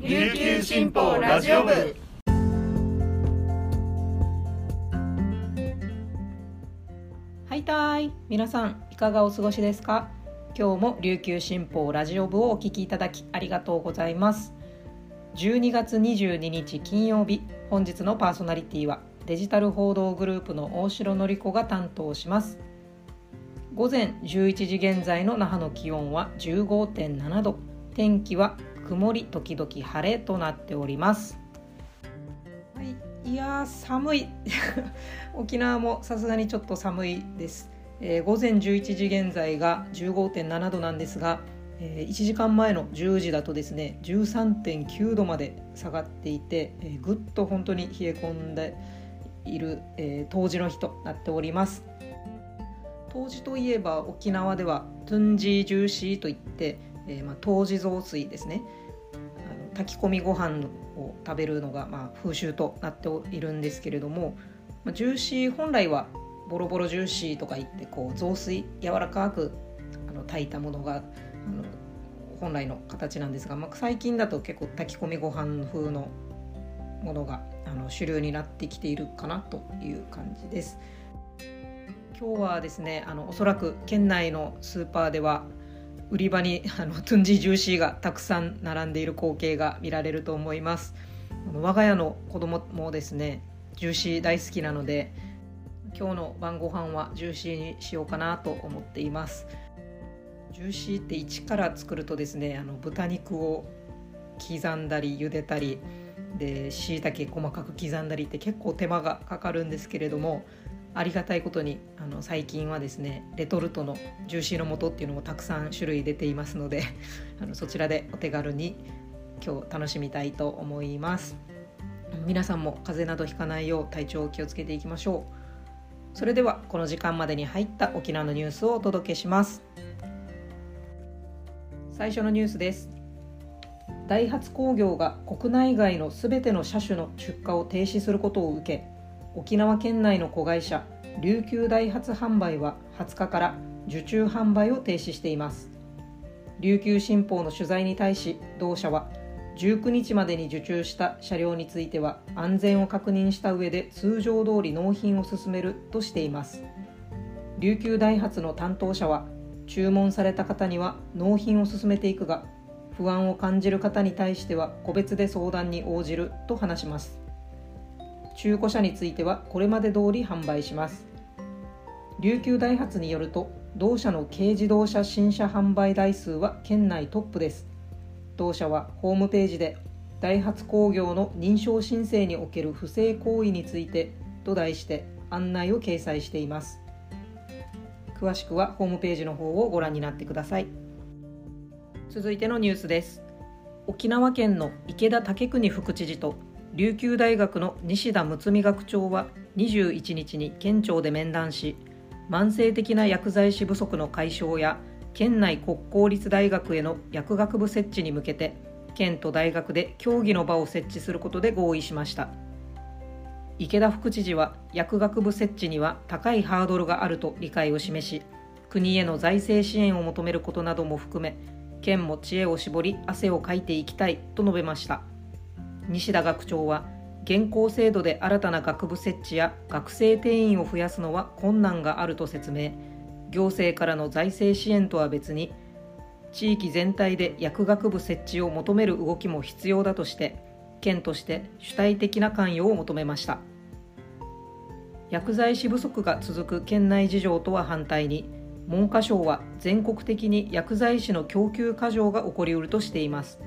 琉球新報ラジオ部。はいたい。皆さんいかがお過ごしですか？今日も琉球新報ラジオ部をお聞きいただきありがとうございます。12月22日金曜日本日のパーソナリティはデジタル報道グループの大城典子が担当します。午前11時現在の那覇の気温は15.7度。天気は曇り時々晴れとなっております。はい、いやー寒い。沖縄もさすがにちょっと寒いです、えー午前11時現在が15.7度なんですが、え1時間前の10時だとですね13.9度まで下がっていて、えーぐっと本当に冷え込んでいる、えー冬至の日となっております。冬至といえば沖縄ではトゥンジージューシーといって、えーまあ、冬至雑炊ですね。炊き込みご飯を食べるのが、まあ、風習となっているんですけれども、まあ、ジューシー本来はボロボロジューシーとか言ってこう雑炊柔らかくあの炊いたものがあの本来の形なんですが、まあ、最近だと結構炊き込みご飯風のものがあの主流になってきているかなという感じです。今日はですねあのおそらく県内のスーパーでは売り場にあのトゥンジージューシーがたくさん並んでいる光景が見られると思います。あの我が家の子供もですねジューシー大好きなので今日の晩ご飯はジューシーにしようかなと思っています。ジューシーって一から作るとですねあの豚肉を刻んだり茹でたりで椎茸細かく刻んだりって結構手間がかかるんですけれどもありがたいことにあの最近はですねレトルトのジューシーの素っていうのもたくさん種類出ていますので あのそちらでお手軽に今日楽しみたいと思います。皆さんも風邪などひかないよう体調を気をつけていきましょう。それではこの時間までに入った沖縄のニュースをお届けします。最初のニュースです。ダイハツ工業が国内外のすべての車種の出荷を停止することを受け沖縄県内の子会社琉球ダイハツ販売は20日から受注販売を停止しています。琉球新報の取材に対し同社は19日までに受注した車両については安全を確認した上で通常通り納品を進めるとしています。琉球ダイハツの担当者は注文された方には納品を進めていくが不安を感じる方に対しては個別で相談に応じると話します。中古車についてはこれまで通り販売します。琉球ダイハツによると同社の軽自動車新車販売台数は県内トップです。同社はホームページでダイハツ工業の認証申請における不正行為についてと題して案内を掲載しています。詳しくはホームページの方をご覧になってください。続いてのニュースです。沖縄県の池田武邦副知事と琉球大学の西田睦美学長は21日に県庁で面談し慢性的な薬剤師不足の解消や県内国公立大学への薬学部設置に向けて県と大学で協議の場を設置することで合意しました。池田副知事は薬学部設置には高いハードルがあると理解を示し国への財政支援を求めることなども含め県も知恵を絞り汗をかいていきたいと述べました。西田学長は現行制度で新たな学部設置や学生定員を増やすのは困難があると説明。行政からの財政支援とは別に地域全体で薬学部設置を求める動きも必要だとして県として主体的な関与を求めました。薬剤師不足が続く県内事情とは反対に文科省は全国的に薬剤師の供給過剰が起こりうるとしています。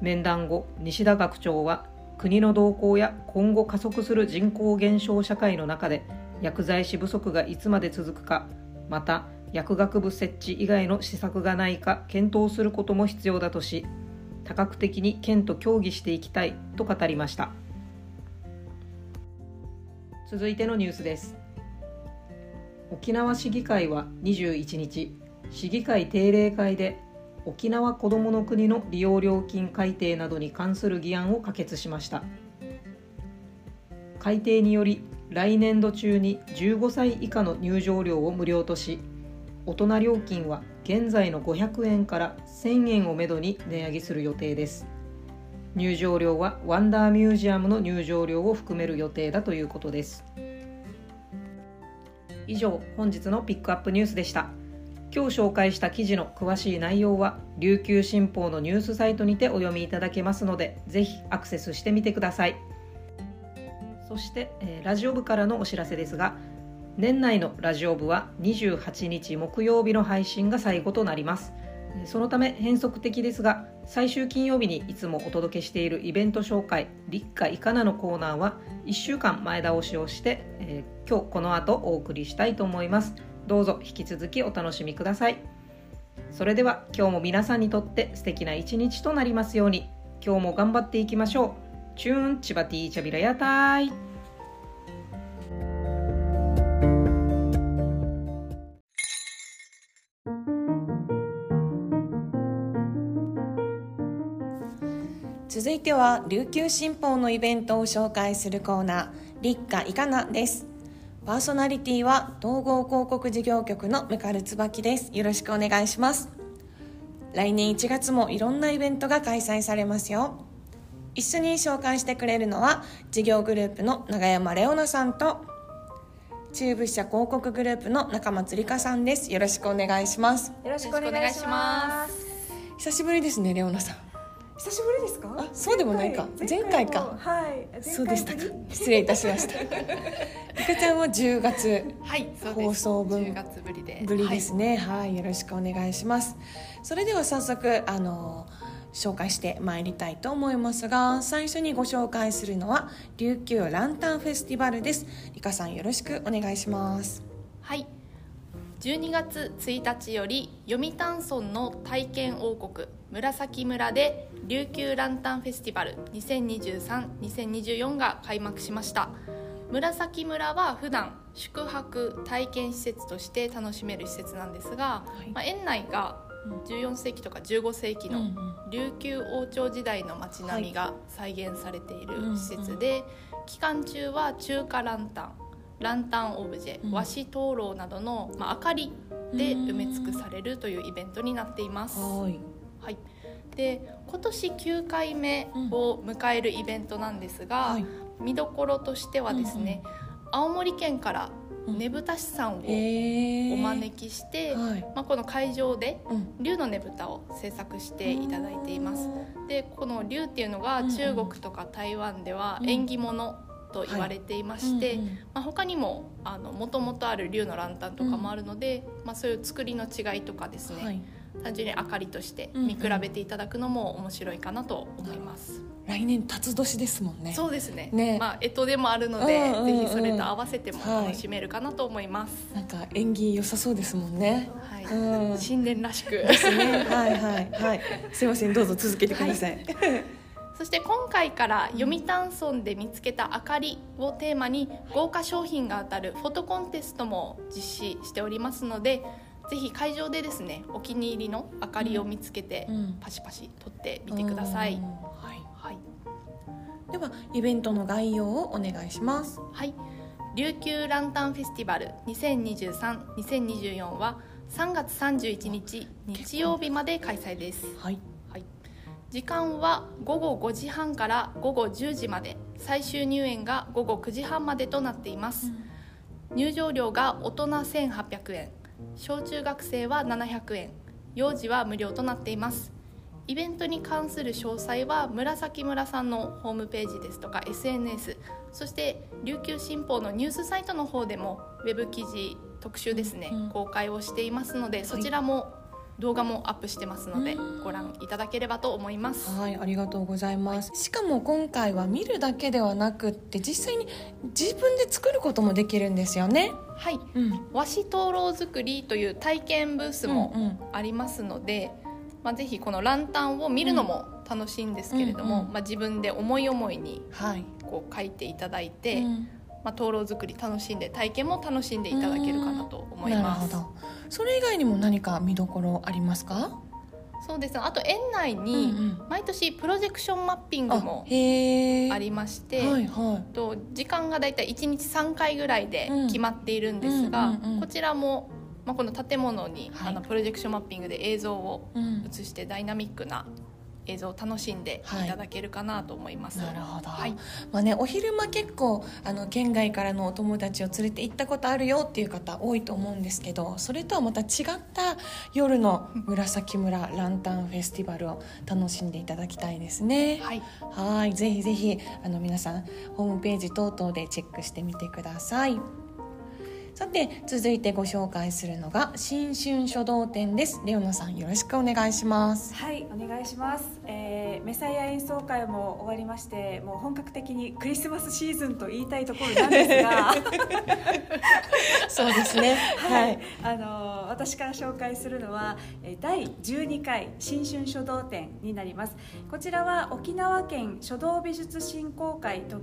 面談後西田学長は国の動向や今後加速する人口減少社会の中で薬剤師不足がいつまで続くかまた薬学部設置以外の施策がないか検討することも必要だとし多角的に県と協議していきたいと語りました。続いてのニュースです。沖縄市議会は21日市議会定例会で沖縄こどもの国の利用料金改定などに関する議案を可決しました。改定により来年度中に15歳以下の入場料を無料とし大人料金は現在の500円から1000円をめどに値上げする予定です。入場料はワンダーミュージアムの入場料を含める予定だということです。以上本日のピックアップニュースでした。今日紹介した記事の詳しい内容は琉球新報のニュースサイトにてお読みいただけますのでぜひアクセスしてみてください。そして、えー、ラジオ部からのお知らせですが年内のラジオ部は28日木曜日の配信が最後となります。そのため変則的ですが最終金曜日にいつもお届けしているイベント紹介「立夏いかな」のコーナーは1週間前倒しをして、えー、今日この後お送りしたいと思います。どうぞ引き続きお楽しみください。それでは今日も皆さんにとって素敵な一日となりますように。今日も頑張っていきましょう。チューンチバティーチャビラヤタイ続いては琉球新報のイベントを紹介するコーナー立夏いかなです。パーソナリティは統合広告事業局のメカル椿です。よろしくお願いします。来年1月もいろんなイベントが開催されますよ。一緒に紹介してくれるのは事業グループの永山レオナさんと中部社広告グループの中松理香さんです。よろしくお願いします。よろしくお願いします。久しぶりですねレオナさん久しぶりですか？あそうでもないか。前回か。はい。そうでした。か失礼いたしました。りかちゃんは10月。はい放送分。10月ぶりで。ぶりですね、はい、はい、よろしくお願いします。それでは早速あの紹介してまいりたいと思いますが最初にご紹介するのは琉球ランタンフェスティバルです。りかさんよろしくお願いします。はい。12月1日より読谷村の体験王国紫村で琉球ランタンフェスティバル2023-2024が開幕しました。紫村は普段宿泊体験施設として楽しめる施設なんですが、はい、まあ、園内が14世紀とか15世紀の琉球王朝時代の街並みが再現されている施設で、期間中は中華ランタンランタンオブジェ、和紙灯籠などの、まあ、明かりで埋め尽くされるというイベントになっています。はい、はい。で今年9回目を迎えるイベントなんですが、うん。はい、見どころとしてはですね、うんうん、青森県からねぶた師さんをお招きして、はい、まあ、この会場で竜のねぶたを制作していただいています。でこの竜っていうのが中国とか台湾では縁起物と言われていまして、はい。うんうん、まあ、他にももともとある竜のランタンとかもあるので、うん、まあ、そういう作りの違いとかですね、はい、単純に明かりとして見比べていただくのも面白いかなと思います。うん、来年辰年ですもんね。そうですね。ねまあ干支でもあるので、うんうんうん、ぜひそれと合わせても楽しめるかなと思います。はい、なんか縁起良さそうですもんね。はい。うん、新年らしく。ですね。はいはいはい。すいませんどうぞ続けてください。はいそして今回から読谷村で見つけた明かりをテーマに豪華商品が当たるフォトコンテストも実施しておりますのでぜひ会場でですねお気に入りの明かりを見つけてパシパシ撮ってみてください、はい。はい、ではイベントの概要をお願いします。はい。琉球ランタンフェスティバル2023-2024は3月31日日曜日まで開催です、はい。時間は午後5時半から午後10時まで。最終入園が午後9時半までとなっています、うん、入場料が大人1800円小中学生は700円幼児は無料となっています。イベントに関する詳細は紫村さんのホームページですとか SNS そして琉球新報のニュースサイトの方でもウェブ記事特集ですね、うん、公開をしていますのでそちらも動画もアップしてますのでご覧いただければと思います。はいありがとうございます、はい、しかも今回は見るだけではなくって実際に自分で作ることもできるんですよねはい、うん、和紙灯籠作りという体験ブースもありますので、うんうん、まあ、ぜひこのランタンを見るのも楽しいんですけれども、うんうん、まあ、自分で思い思いにこう書いていただいて、うん。まあ、灯籠作り楽しんで体験も楽しんでいただけるかなと思います。それ以外にも何か見どころありますか？そうです。ねあと園内に毎年プロジェクションマッピングもありまして、はいはい、と時間がだいたい1日3回ぐらいで決まっているんですが、こちらもまあ、この建物に、はい。あのプロジェクションマッピングで映像をうん。映してダイナミックな映像を楽しんでい。ただけるかなと思います。なるほど、はい、まあね、お昼間結構あの県外からのお友達を連れて行ったことあるよっていう方多いと思うんですけどそれとはまた違った夜の紫村ランタンフェスティバルを楽しんでいただきたいですね。はい、はい。ぜひぜひあの皆さんホームページ等々でチェックしてみてくださいさて続いてご紹介するのが新春書道展です。レオナさんよろしくお願いします。はい、お願いします、えーメサイア演奏会も終わりましてもう本格的にクリスマスシーズンと言いたいところなんですが。そうですね。はい、あのー私から紹介するのはえー第12回新春書道展になります。こちらは沖縄県書道美術振興会と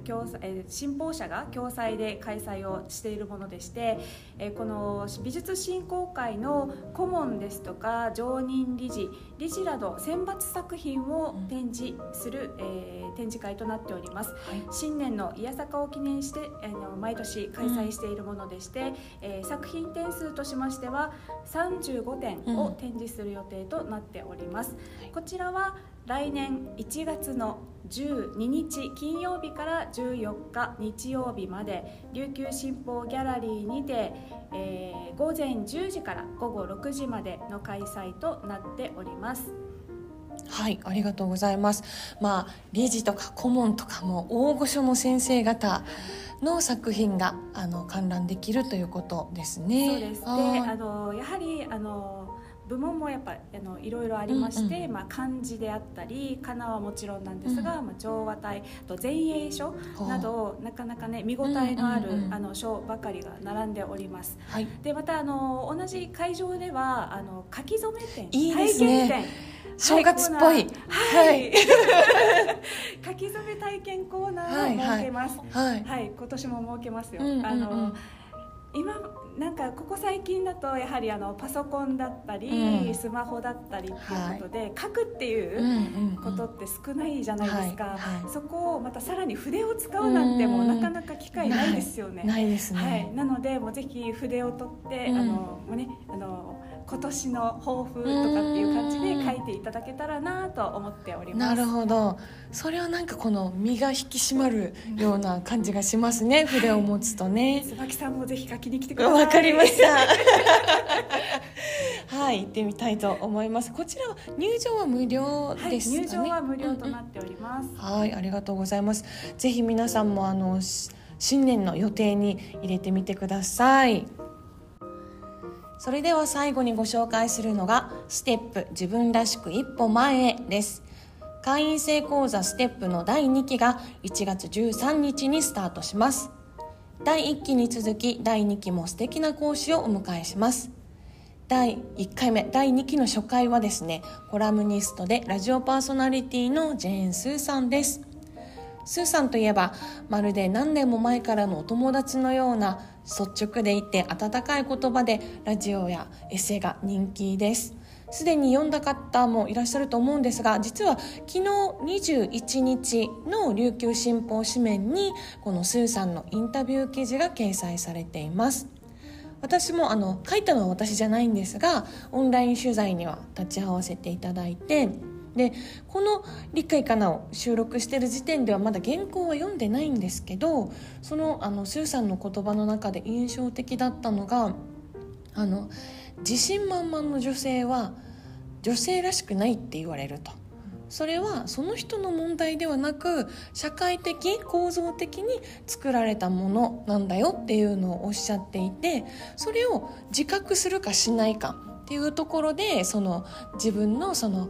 新報社が共催で開催をしているものでして、えーこの美術振興会の顧問ですとか常任理事理事など選抜作品を展示する、えー展示会となっております、新年のいやさかを記念してあの毎年開催しているものでして、えー作品点数としましては35点を展示する予定となっております、こちらは来年1月の12日金曜日から14日日曜日まで琉球新報ギャラリーにて、えー午前10時から午後6時までの開催となっております。はいありがとうございます。まあ理事とか顧問とかも大御所の先生方の作品があの観覧できるということですね。そうです。ではいあのやはりあの部門もやっぱあのいろいろありまして、うんまあ、漢字であったり仮名はもちろんなんですが、まあ、調和体あと前衛書などなかなかね見応えのある、うんうんうんあの書ばかりが並んでおります。はい。でまたあの同じ会場ではあの書き初め店いいですね。体験正月っぽい。はい、書き初め体験コーナーを設けます、はい。はい、今年も設けますよ。あの今なんかここ最近だとやはりあのパソコンだったり、うん。スマホだったりっていうことで、書くっていうことって少ないじゃないですか、そこをまたさらに筆を使うなんてもううん。なかなか機会ないですよね。ないですね、はい、なのでもうぜひ筆を取って、うん。あのもうねあの今年の抱負とかっていう感じで書いていただけたらなと思っております。なるほどそれはなんかこの身が引き締まるような感じがしますね筆を持つとね椿さんもぜひ書きに来てください。わかりました はい行ってみたいと思いますこちらは入場は無料はい、ですかね、入場は無料となっております。はい、ありがとうございます。ぜひ皆さんもあのし新年の予定に入れてみてください。それでは最後にご紹介するのがステップ自分らしく一歩前へです。会員制講座ステップの第2期が1月13日にスタートします。第1期に続き第2期も素敵な講師をお迎えします。第1回目第2期の初回はですねコラムニストでラジオパーソナリティのジェーン・スーさんですスーさんといえばまるで何年も前からのお友達のような率直でいて温かい言葉でラジオやエッセイが人気です。すでに読んだ方もいらっしゃると思うんですが実は昨日21日の琉球新報紙面にこのスーさんのインタビュー記事が掲載されています。私もあの書いたのは私じゃないんですがオンライン取材には立ち会わせていただいてでこの「理解かな」を収録してる時点ではまだ原稿は読んでないんですけどそのあのスーさんの言葉の中で印象的だったのがあの自信満々の女性は女性らしくないって言われると。それはその人の問題ではなく社会的構造的に作られたものなんだよっていうのをおっしゃっていてそれを自覚するかしないかっていうところでその自分のその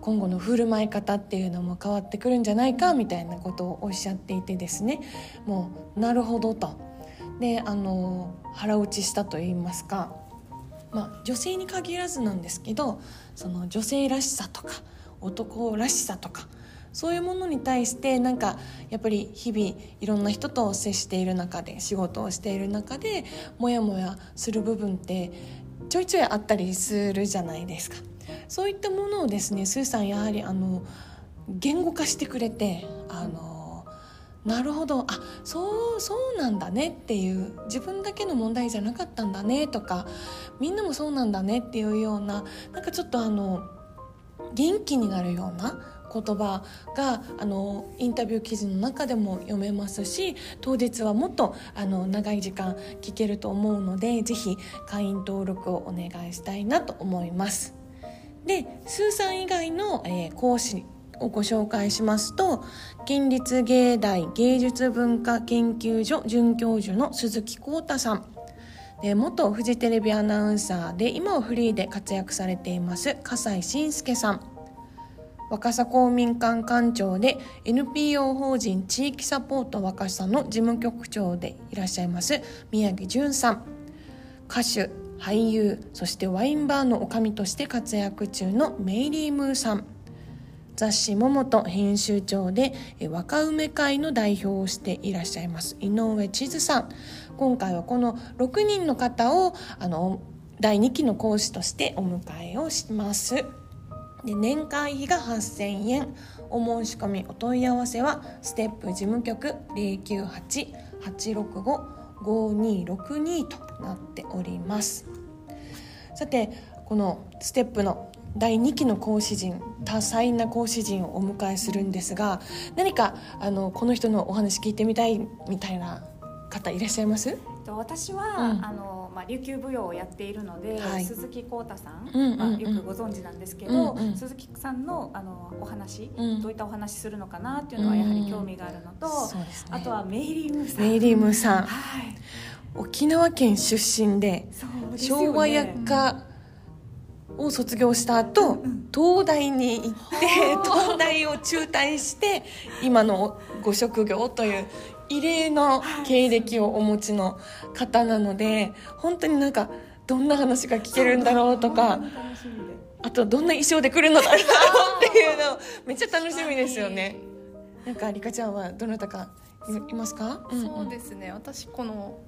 今後の振る舞い方っていうのも変わってくるんじゃないかみたいなことをおっしゃっていてですね。もうなるほどと。であの腹落ちしたと言いますか、まあ、女性に限らずなんですけどその女性らしさとか男らしさとかそういうものに対してなんかやっぱり日々いろんな人と接している中で仕事をしている中でモヤモヤする部分ってちょいちょいあったりするじゃないですか。そういったものをですねスーさんやはりあの言語化してくれてあのなるほどあそうそうなんだねっていう自分だけの問題じゃなかったんだねとかみんなもそうなんだねっていうようななんかちょっとあの元気になるような言葉があのインタビュー記事の中でも読めますし当日はもっとあの長い時間聞けると思うのでぜひ会員登録をお願いしたいなと思います。でスーさん以外の、えー、講師をご紹介しますと県立芸大芸術文化研究所准教授の鈴木浩太さんで元フジテレビアナウンサーで今はフリーで活躍されています笠井信介さん若狭公民館館長で NPO 法人地域サポート若狭の事務局長でいらっしゃいます宮城淳さん。歌手俳優そしてワインバーの女将として活躍中のメイリー・ムーさん。雑誌「ももと」編集長で若梅会の代表をしていらっしゃいます井上千鶴さん。今回はこの6人の方をあの第2期の講師としてお迎えをします。で年会費が8000円。お申し込みお問い合わせはステップ事務局098-865-5262となっております。さてこのステップの第2期の講師陣多彩な講師陣をお迎えするんですが何かあのこの人のお話聞いてみたいみたいな方いらっしゃいます？私は、うん、あのまあ、琉球舞踊をやっているので、はい、鈴木浩太さん、うんうんうん、まあ、よくご存知なんですけど、うんうん、鈴木さんのあのお話、うん、どういったお話するのかなっていうのはやはり興味があるのと、ね、あとはメイリームーさん。メイリームーさん、はい、沖縄県出身で、ね、昭和薬科を卒業した後、うん、東大に行って 東大を中退して今のご職業という異例の経歴をお持ちの方なので本当になんかどんな話が聞けるんだろうとかあとどんな衣装で来るのだろうっていうのめっちゃ楽しみですよね。なんかリカちゃんはどなたかいますか？そうですね。私この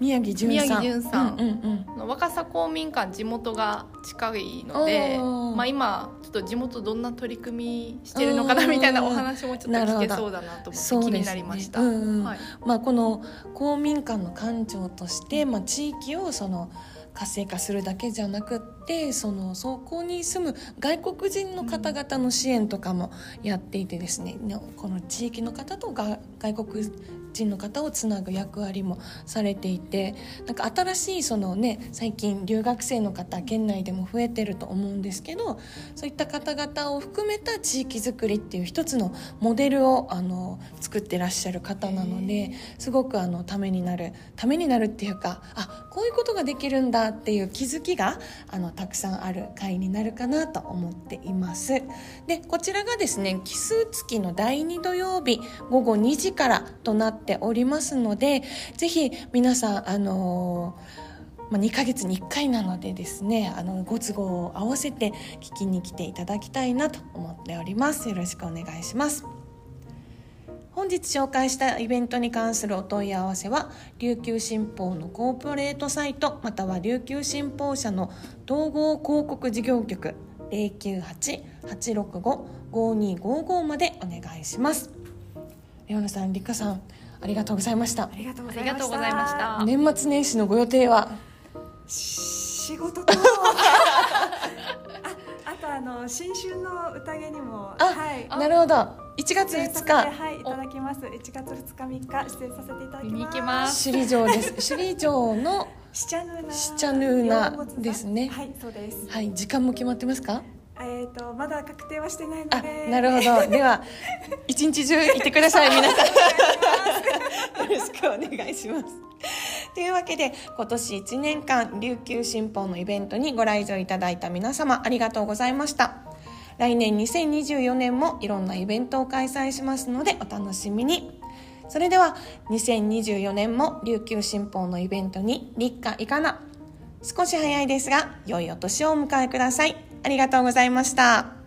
宮城純さん。宮城さん、うんうん、若狭公民館地元が近いので、まあ、今ちょっと地元どんな取り組みしてるのかなみたいなお話もちょっと聞けそうだなと思って気になりました、ね。うんうん、はい、まあ、この公民館の館長として、まあ、地域をその活性化するだけじゃなくってそのそこに住む外国人の方々の支援とかもやっていてですねこの地域の方と外国人の方をつなぐ役割もされていてなんか新しいそのね最近留学生の方県内でも増えてると思うんですけどそういった方々を含めた地域づくりっていう一つのモデルをあの作ってらっしゃる方なのですごくあのためになるためになるっていうかあこういうことができるんだっていう気づきがあのたくさんある回になるかなと思っています。でこちらがですね奇数月の第2土曜日午後2時からとなっておりますのでぜひ皆さんあのまあ、2ヶ月に1回なのでですねあのご都合を合わせて聞きに来ていただきたいなと思っております。よろしくお願いします。本日紹介したイベントに関するお問い合わせは琉球新報のコーポレートサイトまたは琉球新報社の統合広告事業局098-865-5255までお願いします。レオナさん、リカさんありがとうございました。ありがとうございました。年末年始のご予定は？仕事とああとあの新春の宴にもはい。なるほど。1月2日。はいいただきます。1月2日3日出演させていただきます。首里城です。首里城のシチャヌーナシチャヌーナですね。はいそうです。はい時間も決まってますか？まだ確定はしてないので。なるほど。では一日中いてください皆さん。よろしくお願いします。というわけで今年1年間琉球新報のイベントにご来場いただいた皆様ありがとうございました。来年2024年もいろんなイベントを開催しますのでお楽しみに。それでは2024年も琉球新報のイベントに立夏いかな。少し早いですが良いお年をお迎えくださいありがとうございました。